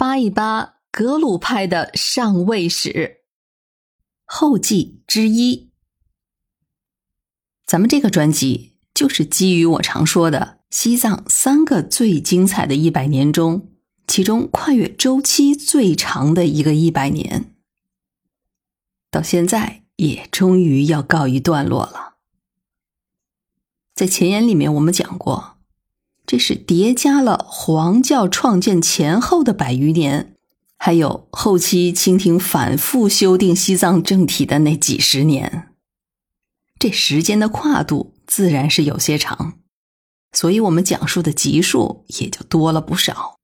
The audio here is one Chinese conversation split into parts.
扒一扒格鲁派的上位史后记之一。咱们这个专辑就是基于我常说的西藏三个最精彩的一百年中，其中跨越周期最长的一个一百年，到现在也终于要告一段落了。在前言里面，我们讲过。这是叠加了黄教创建前后的百余年，还有后期清廷反复修订西藏政体的那几十年，这时间的跨度自然是有些长，所以我们讲述的集数也就多了不少。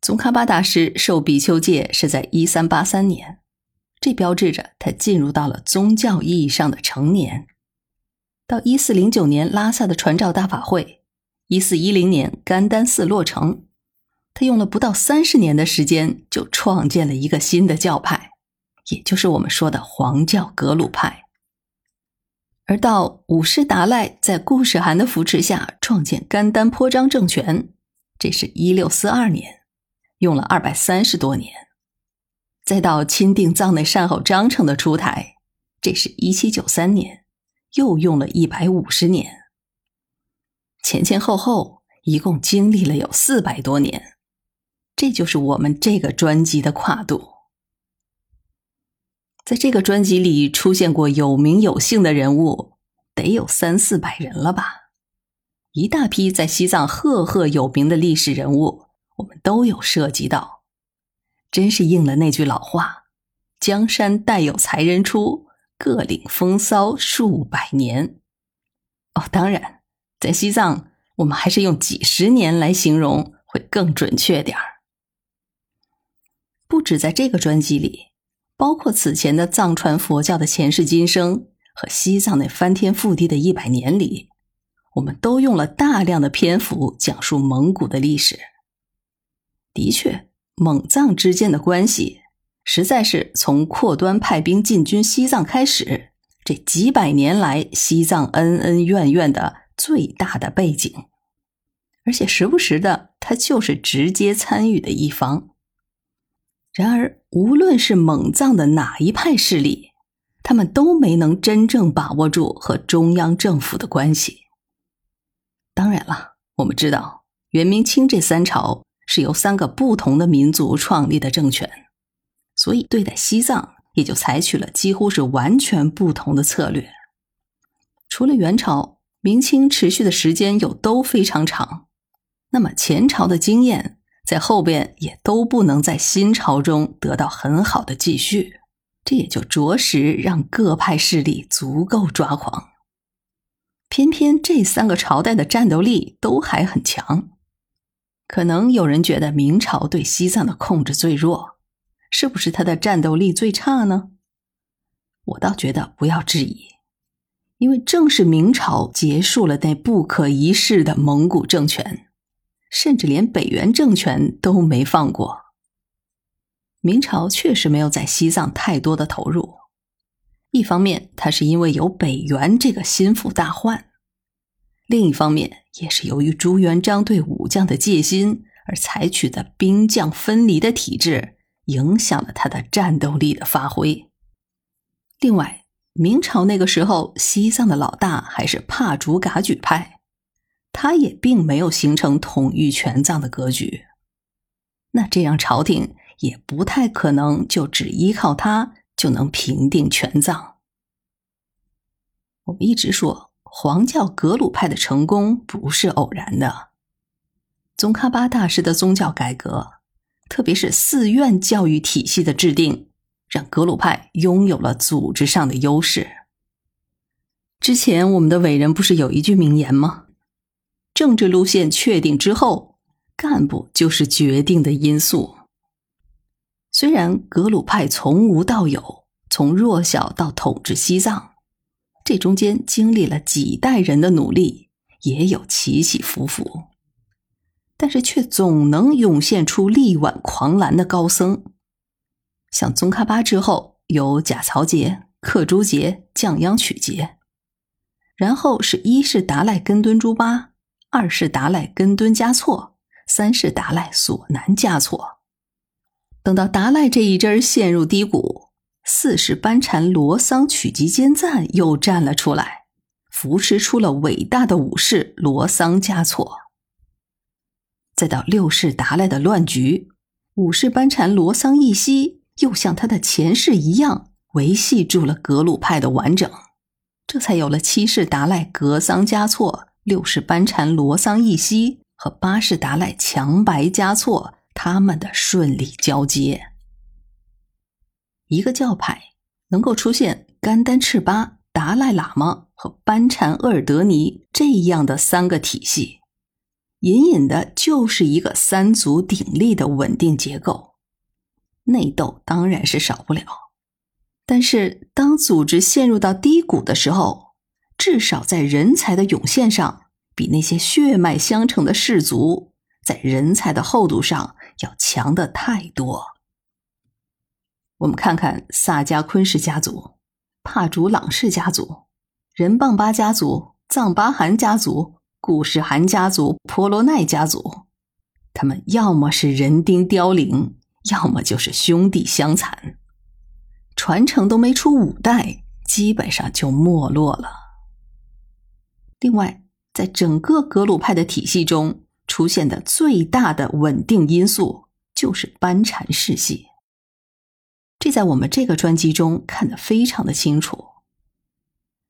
宗喀巴大师受比丘戒是在一三八三年，这标志着他进入到了宗教意义上的成年。到一四零九年拉萨的传召大法会。一四一零年，甘丹寺落成，他用了不到三十年的时间，就创建了一个新的教派，也就是我们说的黄教格鲁派。而到五世达赖在固始汗的扶持下创建甘丹颇章政权，这是一六四二年，用了二百三十多年。再到钦定藏内善后章程的出台，这是一七九三年，又用了一百五十年。前前后后一共经历了有四百多年，这就是我们这个专辑的跨度。在这个专辑里出现过有名有姓的人物，得有三四百人了吧？一大批在西藏赫赫有名的历史人物，我们都有涉及到，真是应了那句老话：“江山代有才人出，各领风骚数百年。”哦，当然。在西藏，我们还是用几十年来形容会更准确点儿。不止在这个专辑里，包括此前的藏传佛教的前世今生和西藏那翻天覆地的一百年里，我们都用了大量的篇幅讲述蒙古的历史。的确，蒙藏之间的关系，实在是从阔端派兵进军西藏开始，这几百年来西藏恩恩怨怨的。最大的背景，而且时不时的，他就是直接参与的一方。然而，无论是蒙藏的哪一派势力，他们都没能真正把握住和中央政府的关系。当然了，我们知道元、明、清这三朝是由三个不同的民族创立的政权，所以对待西藏也就采取了几乎是完全不同的策略。除了元朝。明清持续的时间又都非常长，那么前朝的经验在后边也都不能在新朝中得到很好的继续，这也就着实让各派势力足够抓狂。偏偏这三个朝代的战斗力都还很强，可能有人觉得明朝对西藏的控制最弱，是不是他的战斗力最差呢？我倒觉得不要质疑。因为正是明朝结束了那不可一世的蒙古政权，甚至连北元政权都没放过。明朝确实没有在西藏太多的投入，一方面它是因为有北元这个心腹大患，另一方面也是由于朱元璋对武将的戒心而采取的兵将分离的体制，影响了他的战斗力的发挥。另外。明朝那个时候，西藏的老大还是帕竹噶举派，他也并没有形成统御全藏的格局。那这样朝廷也不太可能就只依靠他就能平定全藏。我们一直说，黄教格鲁派的成功不是偶然的。宗喀巴大师的宗教改革，特别是寺院教育体系的制定。让格鲁派拥有了组织上的优势。之前我们的伟人不是有一句名言吗？政治路线确定之后，干部就是决定的因素。虽然格鲁派从无到有，从弱小到统治西藏，这中间经历了几代人的努力，也有起起伏伏，但是却总能涌现出力挽狂澜的高僧。像宗喀巴之后有贾曹杰、克珠杰、降央曲杰，然后是一世达赖根敦珠巴，二世达赖根敦嘉措，三世达赖索南嘉措。等到达赖这一支陷入低谷，四世班禅罗桑曲吉坚赞又站了出来，扶持出了伟大的武士罗桑嘉措。再到六世达赖的乱局，五世班禅罗桑一息又像他的前世一样维系住了格鲁派的完整，这才有了七世达赖格桑嘉措、六世班禅罗桑一息和八世达赖强白嘉措。他们的顺利交接，一个教派能够出现甘丹赤巴、达赖喇嘛和班禅鄂尔德尼这样的三个体系，隐隐的就是一个三足鼎立的稳定结构。内斗当然是少不了，但是当组织陷入到低谷的时候，至少在人才的涌现上，比那些血脉相承的氏族在人才的厚度上。要强的太多。我们看看萨迦昆氏家族、帕竹朗氏家族、仁棒巴家族、藏巴汗家族、固氏汗家族、婆罗奈家族，他们要么是人丁凋零，要么就是兄弟相残，传承都没出五代，基本上就没落了。另外，在整个格鲁派的体系中，出现的最大的稳定因素就是班禅世系，这在我们这个专辑中看得非常的清楚。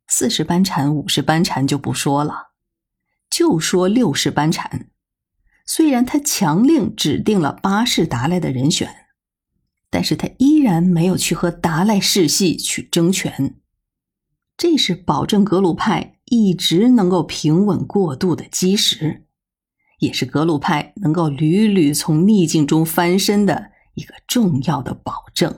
四十班禅、五十班禅就不说了，就说六世班禅，虽然他强令指定了八世达赖的人选，但是他依然没有去和达赖世系去争权，这是保证格鲁派一直能够平稳过渡的基石。也是格鲁派能够屡屡从逆境中翻身的一个重要的保证。